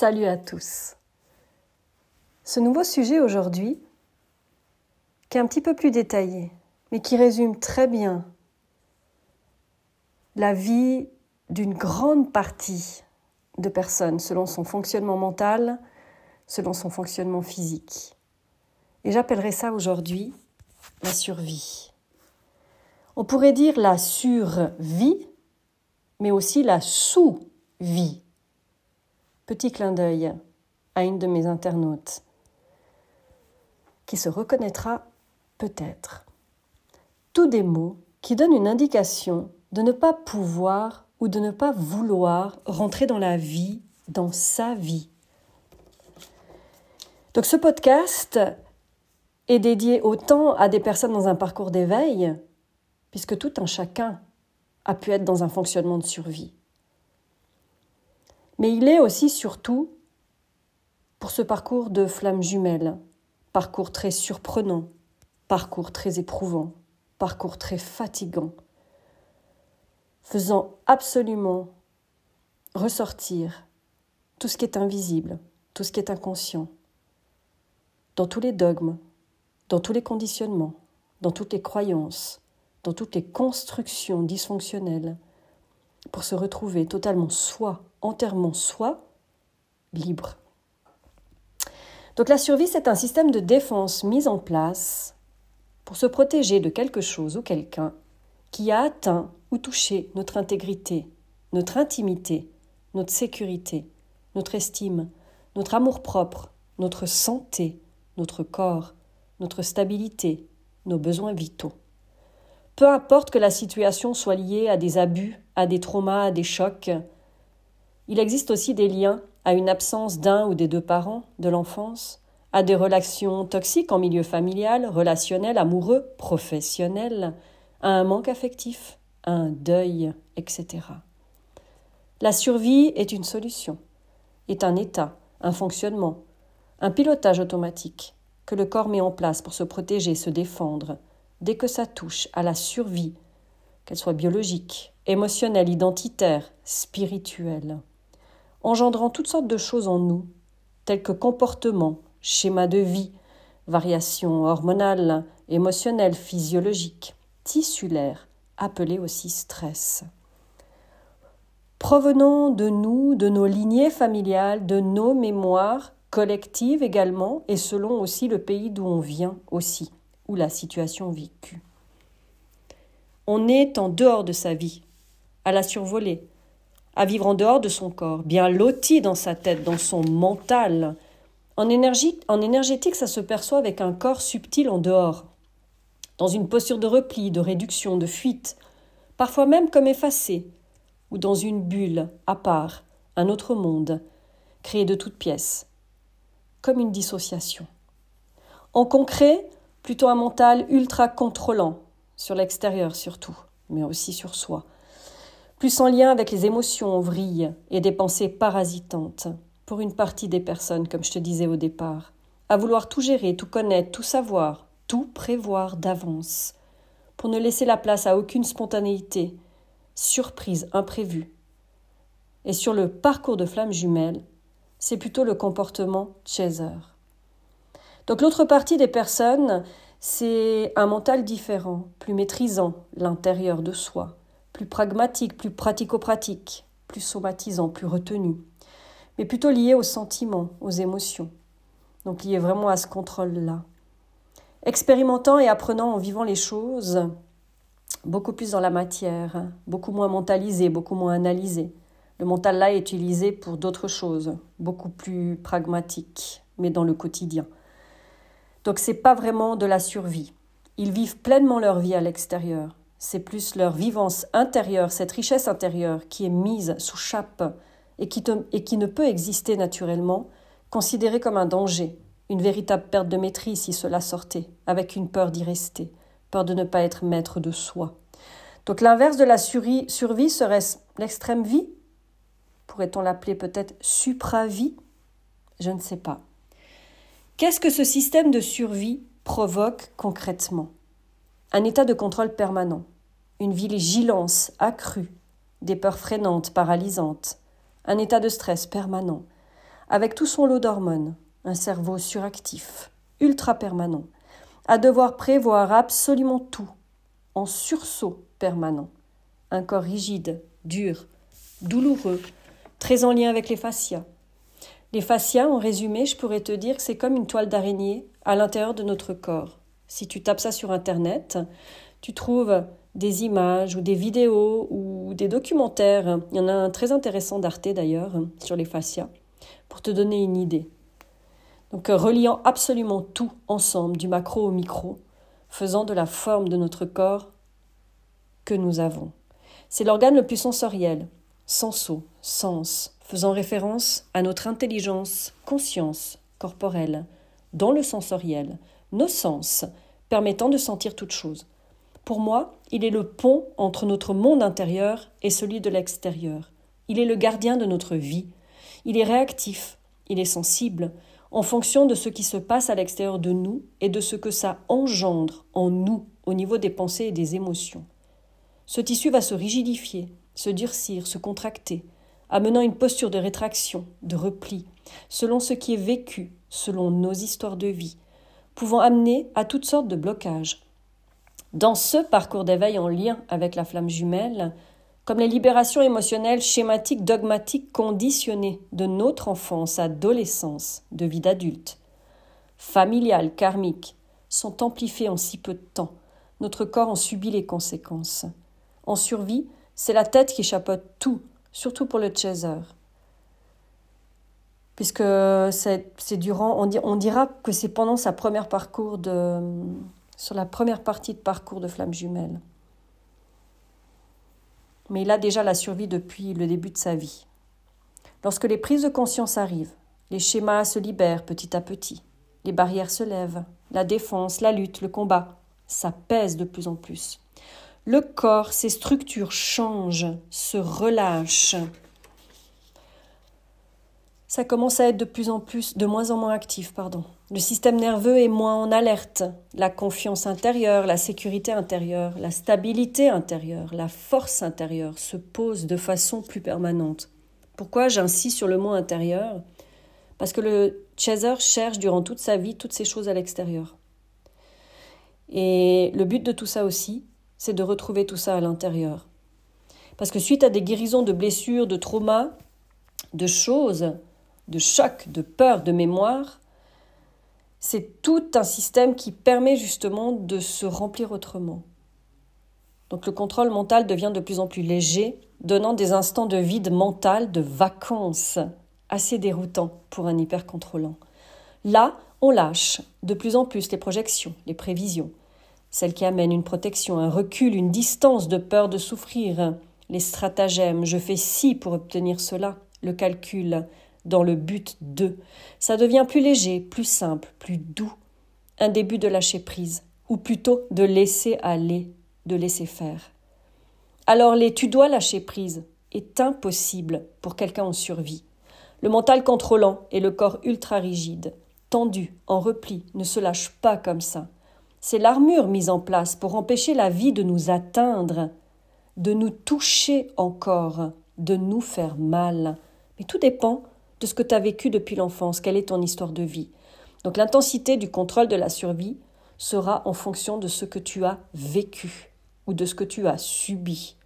Salut à tous. Ce nouveau sujet aujourd'hui, qui est un petit peu plus détaillé, mais qui résume très bien la vie d'une grande partie de personnes selon son fonctionnement mental, selon son fonctionnement physique. Et j'appellerai ça aujourd'hui la survie. On pourrait dire la survie, mais aussi la sous-vie Petit clin d'œil à une de mes internautes qui se reconnaîtra peut-être. Tous des mots qui donnent une indication de ne pas pouvoir ou de ne pas vouloir rentrer dans la vie, dans sa vie. Donc ce podcast est dédié autant à des personnes dans un parcours d'éveil, puisque tout un chacun a pu être dans un fonctionnement de survie mais il est aussi surtout pour ce parcours de flammes jumelles, parcours très surprenant, parcours très éprouvant, parcours très fatigant, faisant absolument ressortir tout ce qui est invisible, tout ce qui est inconscient, dans tous les dogmes, dans tous les conditionnements, dans toutes les croyances, dans toutes les constructions dysfonctionnelles, pour se retrouver totalement soi, entièrement soi, libre. Donc la survie, c'est un système de défense mis en place pour se protéger de quelque chose ou quelqu'un qui a atteint ou touché notre intégrité, notre intimité, notre sécurité, notre estime, notre amour-propre, notre santé, notre corps, notre stabilité, nos besoins vitaux. Peu importe que la situation soit liée à des abus, à des traumas, à des chocs, il existe aussi des liens à une absence d'un ou des deux parents de l'enfance, à des relations toxiques en milieu familial, relationnel, amoureux, professionnel, à un manque affectif, à un deuil, etc. La survie est une solution, est un état, un fonctionnement, un pilotage automatique que le corps met en place pour se protéger, se défendre, dès que ça touche à la survie, qu'elle soit biologique, émotionnelle, identitaire, spirituelle, engendrant toutes sortes de choses en nous, telles que comportements, schémas de vie, variations hormonales, émotionnelles, physiologiques, tissulaires, appelées aussi stress. Provenant de nous, de nos lignées familiales, de nos mémoires collectives également, et selon aussi le pays d'où on vient aussi ou la situation vécue. On est en dehors de sa vie, à la survoler, à vivre en dehors de son corps, bien loti dans sa tête, dans son mental. En, en énergétique, ça se perçoit avec un corps subtil en dehors, dans une posture de repli, de réduction, de fuite, parfois même comme effacé, ou dans une bulle à part, un autre monde, créé de toutes pièces, comme une dissociation. En concret, plutôt un mental ultra contrôlant, sur l'extérieur surtout, mais aussi sur soi. Plus en lien avec les émotions en vrille et des pensées parasitantes, pour une partie des personnes, comme je te disais au départ, à vouloir tout gérer, tout connaître, tout savoir, tout prévoir d'avance, pour ne laisser la place à aucune spontanéité, surprise, imprévue. Et sur le parcours de flamme jumelle, c'est plutôt le comportement chaser. Donc l'autre partie des personnes, c'est un mental différent, plus maîtrisant l'intérieur de soi, plus pragmatique, plus pratico-pratique, plus somatisant, plus retenu, mais plutôt lié aux sentiments, aux émotions. Donc lié vraiment à ce contrôle-là. Expérimentant et apprenant en vivant les choses, beaucoup plus dans la matière, beaucoup moins mentalisé, beaucoup moins analysé. Le mental là est utilisé pour d'autres choses, beaucoup plus pragmatique, mais dans le quotidien. Donc c'est pas vraiment de la survie. Ils vivent pleinement leur vie à l'extérieur. C'est plus leur vivance intérieure, cette richesse intérieure qui est mise sous chape et qui, ne peut exister naturellement, considérée comme un danger, une véritable perte de maîtrise si cela sortait, avec une peur d'y rester, peur de ne pas être maître de soi. Donc l'inverse de la survie, survie serait l'extrême vie? Pourrait-on l'appeler peut-être supra-vie? Je ne sais pas. Qu'est-ce que ce système de survie provoque concrètement? Un état de contrôle permanent, une vigilance accrue, des peurs freinantes, paralysantes, un état de stress permanent, avec tout son lot d'hormones, un cerveau suractif, ultra permanent, à devoir prévoir absolument tout, en sursaut permanent, un corps rigide, dur, douloureux, très en lien avec les fascias. Les fascias, en résumé, je pourrais te dire que c'est comme une toile d'araignée à l'intérieur de notre corps. Si tu tapes ça sur Internet, tu trouves des images ou des vidéos ou des documentaires. Il y en a un très intéressant d'Arte d'ailleurs sur les fascias pour te donner une idée. Donc euh, reliant absolument tout ensemble, du macro au micro, faisant de la forme de notre corps que nous avons. C'est l'organe le plus sensoriel, senso, sens, faisant référence à notre intelligence, conscience corporelle, dans le sensoriel, nos sens, permettant de sentir toute chose. Pour moi, il est le pont entre notre monde intérieur et celui de l'extérieur. Il est le gardien de notre vie. Il est réactif, il est sensible, en fonction de ce qui se passe à l'extérieur de nous et de ce que ça engendre en nous au niveau des pensées et des émotions. Ce tissu va se rigidifier, se durcir, se contracter, amenant une posture de rétraction, de repli, selon ce qui est vécu, selon nos histoires de vie, pouvant amener à toutes sortes de blocages, dans ce parcours d'éveil en lien avec la flamme jumelle, comme les libérations émotionnelles schématiques, dogmatiques, conditionnées de notre enfance, adolescence, de vie d'adulte, familiales, karmiques, sont amplifiées en si peu de temps. Notre corps en subit les conséquences. En survie, c'est la tête qui chapeaute tout, surtout pour le chaser. Puisque c'est durant, on, on dira que c'est pendant sa première parcours de, sur la première partie de parcours de Flamme Jumelle. Mais il a déjà la survie depuis le début de sa vie. Lorsque les prises de conscience arrivent, les schémas se libèrent petit à petit, les barrières se lèvent, la défense, la lutte, le combat, ça pèse de plus en plus. Le corps, ses structures changent, se relâchent, ça commence à être de plus en plus, de moins en moins actif, pardon. Le système nerveux est moins en alerte. La confiance intérieure, la sécurité intérieure, la stabilité intérieure, la force intérieure se posent de façon plus permanente. Pourquoi j'insiste sur le mot intérieur? Parce que le chaser cherche durant toute sa vie toutes ces choses à l'extérieur. Et le but de tout ça aussi, c'est de retrouver tout ça à l'intérieur. Parce que suite à des guérisons de blessures, de traumas, de choses, de choc, de peur, de mémoire, c'est tout un système qui permet justement de se remplir autrement. Donc le contrôle mental devient de plus en plus léger, donnant des instants de vide mental, de vacances, assez déroutants pour un hyper-contrôlant. Là, on lâche de plus en plus les projections, les prévisions, celles qui amènent une protection, un recul, une distance de peur de souffrir, les stratagèmes, je fais ci pour obtenir cela, le calcul, dans le but de. Ça devient plus léger, plus simple, plus doux. Un début de lâcher prise, ou plutôt de laisser aller, de laisser faire. Alors les tu dois lâcher prise est impossible pour quelqu'un en survie. Le mental contrôlant et le corps ultra rigide, tendu, en repli, ne se lâchent pas comme ça. C'est l'armure mise en place pour empêcher la vie de nous atteindre, de nous toucher encore, de nous faire mal. Mais tout dépend de ce que tu as vécu depuis l'enfance, quelle est ton histoire de vie? Donc l'intensité du contrôle de la survie sera en fonction de ce que tu as vécu ou de ce que tu as subi.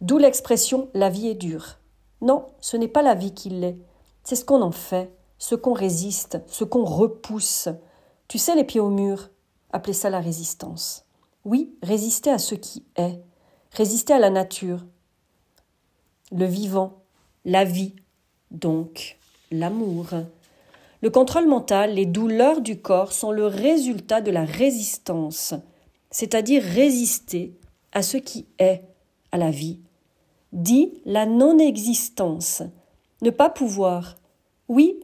D'où l'expression la vie est dure. Non, ce n'est pas la vie qui l'est, c'est ce qu'on en fait, ce qu'on résiste, ce qu'on repousse. Tu sais les pieds au mur, appelez ça la résistance. Oui, résister à ce qui est, résister à la nature, le vivant, la vie, donc l'amour. Le contrôle mental, les douleurs du corps sont le résultat de la résistance, c'est-à-dire résister à ce qui est, à la vie. Dit la non-existence, ne pas pouvoir. Oui,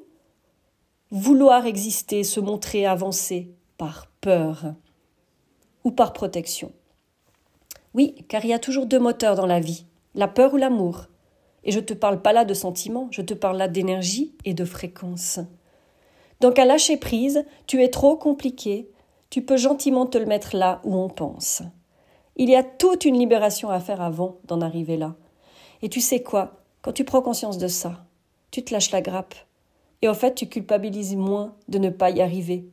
vouloir exister, se montrer, avancer, par peur ou par protection. Oui, car il y a toujours deux moteurs dans la vie, la peur ou l'amour. Et je ne te parle pas là de sentiments, je te parle là d'énergie et de fréquence. Donc à lâcher prise, tu es trop compliqué, tu peux gentiment te le mettre là où on pense. Il y a toute une libération à faire avant d'en arriver là. Et tu sais quoi? Quand tu prends conscience de ça, tu te lâches la grappe. Et en fait, tu culpabilises moins de ne pas y arriver.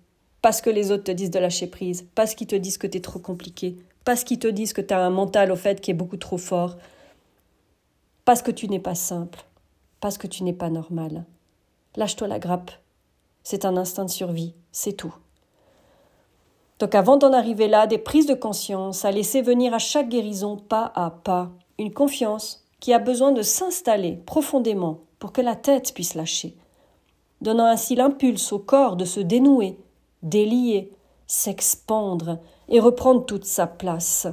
Parce que les autres te disent de lâcher prise, parce qu'ils te disent que tu es trop compliqué, parce qu'ils te disent que tu as un mental au fait qui est beaucoup trop fort, parce que tu n'es pas simple, parce que tu n'es pas normal. Lâche-toi la grappe. C'est un instinct de survie, c'est tout. Donc avant d'en arriver là, des prises de conscience, à laisser venir à chaque guérison pas à pas, une confiance qui a besoin de s'installer profondément pour que la tête puisse lâcher, donnant ainsi l'impulse au corps de se dénouer, délier, s'expandre et reprendre toute sa place.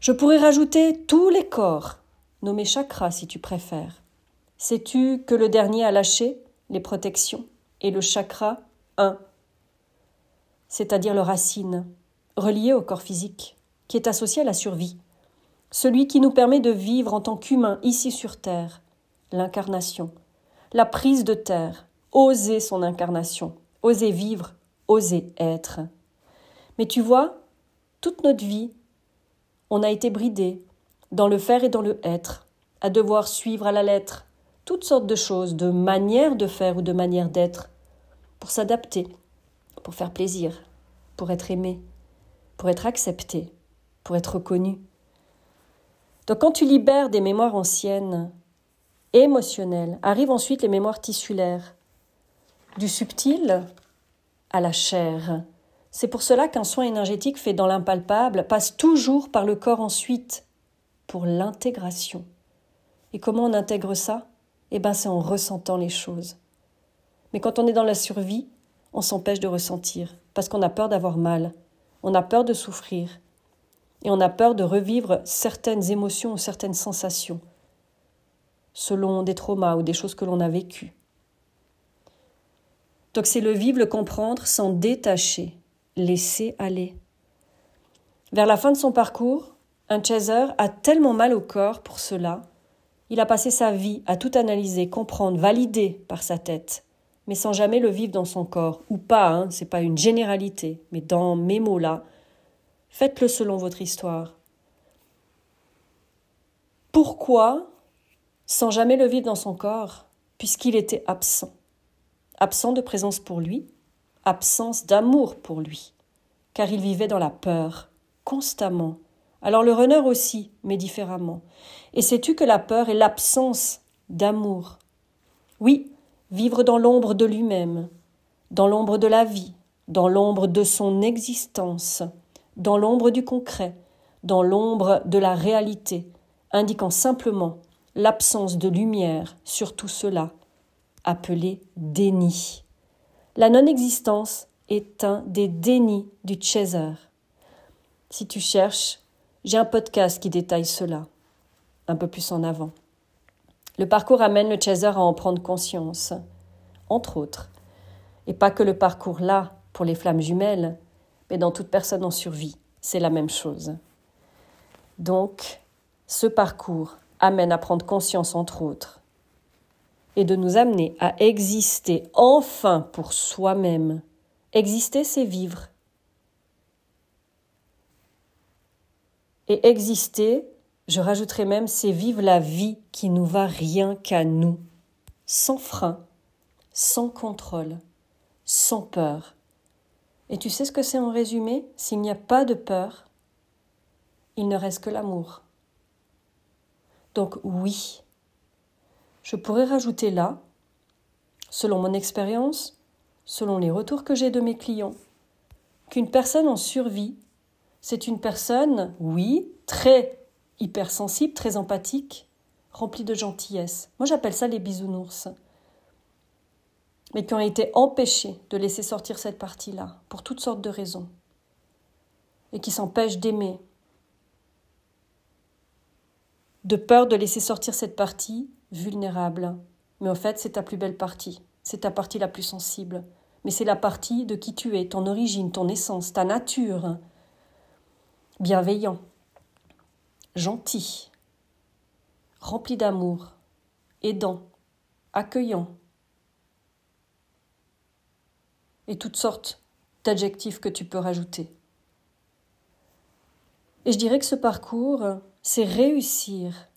Je pourrais rajouter tous les corps, nommés chakras si tu préfères. Sais-tu que le dernier a lâché les protections et le chakra un c'est-à-dire le racine, relié au corps physique, qui est associé à la survie, celui qui nous permet de vivre en tant qu'humain ici sur Terre, l'incarnation, la prise de terre, oser son incarnation, oser vivre, oser être. Mais tu vois, toute notre vie, on a été bridé dans le faire et dans le être, à devoir suivre à la lettre toutes sortes de choses, de manières de faire ou de manières d'être, pour s'adapter pour faire plaisir, pour être aimé, pour être accepté, pour être reconnu. Donc quand tu libères des mémoires anciennes, émotionnelles, arrivent ensuite les mémoires tissulaires, du subtil à la chair. C'est pour cela qu'un soin énergétique fait dans l'impalpable passe toujours par le corps ensuite, pour l'intégration. Et comment on intègre ça? Eh bien, c'est en ressentant les choses. Mais quand on est dans la survie, on s'empêche de ressentir, parce qu'on a peur d'avoir mal, on a peur de souffrir, et on a peur de revivre certaines émotions ou certaines sensations, selon des traumas ou des choses que l'on a vécues. Donc c'est le vivre, le comprendre, s'en détacher, laisser aller. Vers la fin de son parcours, un chaser a tellement mal au corps pour cela, il a passé sa vie à tout analyser, comprendre, valider par sa tête, mais sans jamais le vivre dans son corps, ou pas, hein, c'est pas une généralité, mais dans mes mots-là, faites-le selon votre histoire. Pourquoi sans jamais le vivre dans son corps, puisqu'il était absent? Absent de présence pour lui, absence d'amour pour lui, car il vivait dans la peur, constamment. Alors le runner aussi, mais différemment. Et sais-tu que la peur est l'absence d'amour? Oui, vivre dans l'ombre de lui-même, dans l'ombre de la vie, dans l'ombre de son existence, dans l'ombre du concret, dans l'ombre de la réalité, indiquant simplement l'absence de lumière sur tout cela, appelé déni. La non-existence est un des dénis du chaser. Si tu cherches, j'ai un podcast qui détaille cela, un peu plus en avant. Le parcours amène le chaser à en prendre conscience, entre autres. Et pas que le parcours là, pour les flammes jumelles, mais dans toute personne en survie, c'est la même chose. Donc, ce parcours amène à prendre conscience, entre autres, et de nous amener à exister enfin pour soi-même. Exister, c'est vivre. Et exister, je rajouterai même, c'est vivre la vie qui nous va rien qu'à nous, sans frein, sans contrôle, sans peur. Et tu sais ce que c'est en résumé? S'il n'y a pas de peur, il ne reste que l'amour. Donc oui, je pourrais rajouter là, selon mon expérience, selon les retours que j'ai de mes clients, qu'une personne en survie, c'est une personne, oui, très hypersensible, très empathique, rempli de gentillesse. Moi, j'appelle ça les bisounours. Mais qui ont été empêchés de laisser sortir cette partie-là, pour toutes sortes de raisons. Et qui s'empêchent d'aimer. De peur de laisser sortir cette partie vulnérable. Mais au fait, c'est ta plus belle partie. C'est ta partie la plus sensible. Mais c'est la partie de qui tu es, ton origine, ton essence, ta nature. Bienveillant gentil, rempli d'amour, aidant, accueillant, et toutes sortes d'adjectifs que tu peux rajouter. Et je dirais que ce parcours, c'est réussir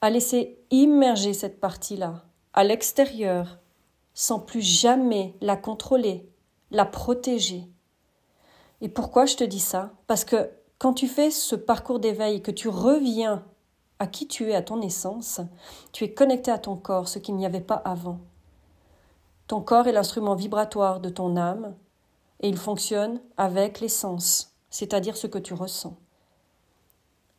à laisser immerger cette partie-là à l'extérieur sans plus jamais la contrôler, la protéger. Et pourquoi je te dis ça? Parce que quand tu fais ce parcours d'éveil, que tu reviens à qui tu es, à ton essence, tu es connecté à ton corps, ce qu'il n'y avait pas avant. Ton corps est l'instrument vibratoire de ton âme et il fonctionne avec l'essence, c'est-à-dire ce que tu ressens.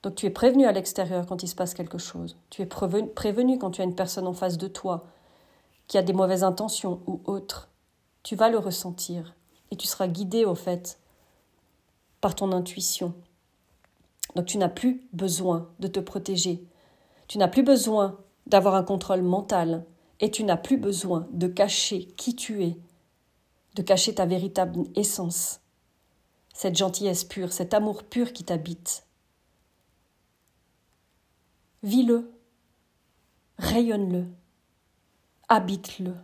Donc tu es prévenu à l'extérieur quand il se passe quelque chose. Tu es prévenu quand tu as une personne en face de toi qui a des mauvaises intentions ou autres. Tu vas le ressentir et tu seras guidé au fait par ton intuition. Donc tu n'as plus besoin de te protéger. Tu n'as plus besoin d'avoir un contrôle mental et tu n'as plus besoin de cacher qui tu es, de cacher ta véritable essence, cette gentillesse pure, cet amour pur qui t'habite. Vis-le, rayonne-le, habite-le.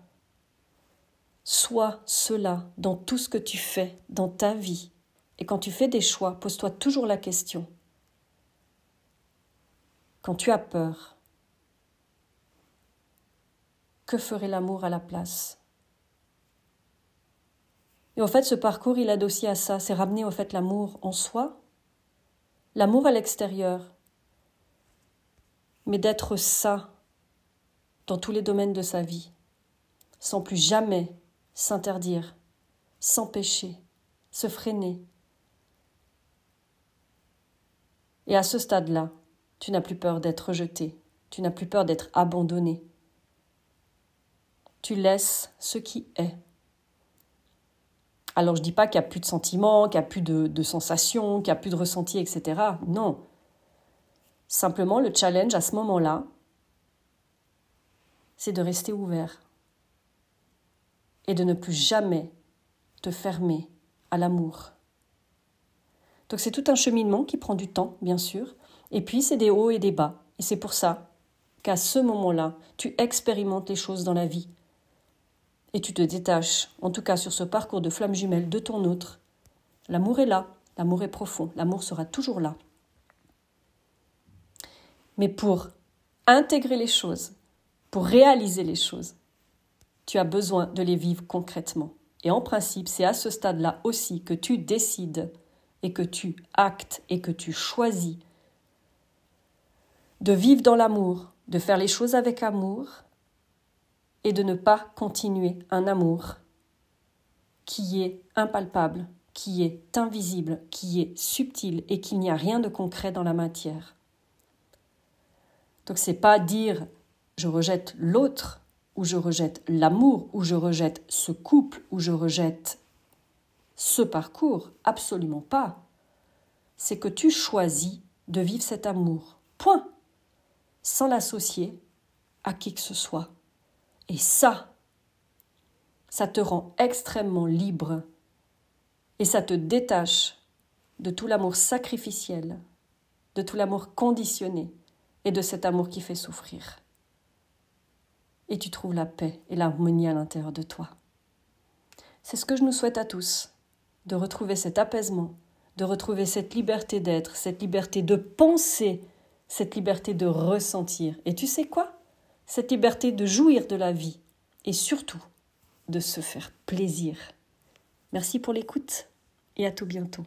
Sois cela dans tout ce que tu fais dans ta vie. Et quand tu fais des choix, pose-toi toujours la question quand tu as peur, que ferait l'amour à la place? Et en fait, ce parcours, il aide aussi à ça, c'est ramener au fait l'amour en soi, l'amour à l'extérieur, mais d'être ça dans tous les domaines de sa vie, sans plus jamais s'interdire, s'empêcher, se freiner. Et à ce stade-là, tu n'as plus peur d'être rejeté. Tu n'as plus peur d'être abandonné. Tu laisses ce qui est. Alors je ne dis pas qu'il n'y a plus de sentiments, qu'il n'y a plus de, sensations, qu'il n'y a plus de ressentis, etc. Non. Simplement, le challenge à ce moment-là, c'est de rester ouvert et de ne plus jamais te fermer à l'amour. Donc c'est tout un cheminement qui prend du temps, bien sûr, et puis, c'est des hauts et des bas. Et c'est pour ça qu'à ce moment-là, tu expérimentes les choses dans la vie. Et tu te détaches, en tout cas sur ce parcours de flamme jumelle, de ton autre. L'amour est là, l'amour est profond, l'amour sera toujours là. Mais pour intégrer les choses, pour réaliser les choses, tu as besoin de les vivre concrètement. Et en principe, c'est à ce stade-là aussi que tu décides et que tu actes et que tu choisis de vivre dans l'amour, de faire les choses avec amour et de ne pas continuer un amour qui est impalpable, qui est invisible, qui est subtil et qu'il n'y a rien de concret dans la matière. Donc c'est pas dire je rejette l'autre ou je rejette l'amour ou je rejette ce couple ou je rejette ce parcours, absolument pas. C'est que tu choisis de vivre cet amour. Point sans l'associer à qui que ce soit. Et ça, ça te rend extrêmement libre et ça te détache de tout l'amour sacrificiel, de tout l'amour conditionné et de cet amour qui fait souffrir. Et tu trouves la paix et l'harmonie à l'intérieur de toi. C'est ce que je nous souhaite à tous, de retrouver cet apaisement, de retrouver cette liberté d'être, cette liberté de penser cette liberté de ressentir. Et tu sais quoi? Cette liberté de jouir de la vie et surtout de se faire plaisir. Merci pour l'écoute et à tout bientôt.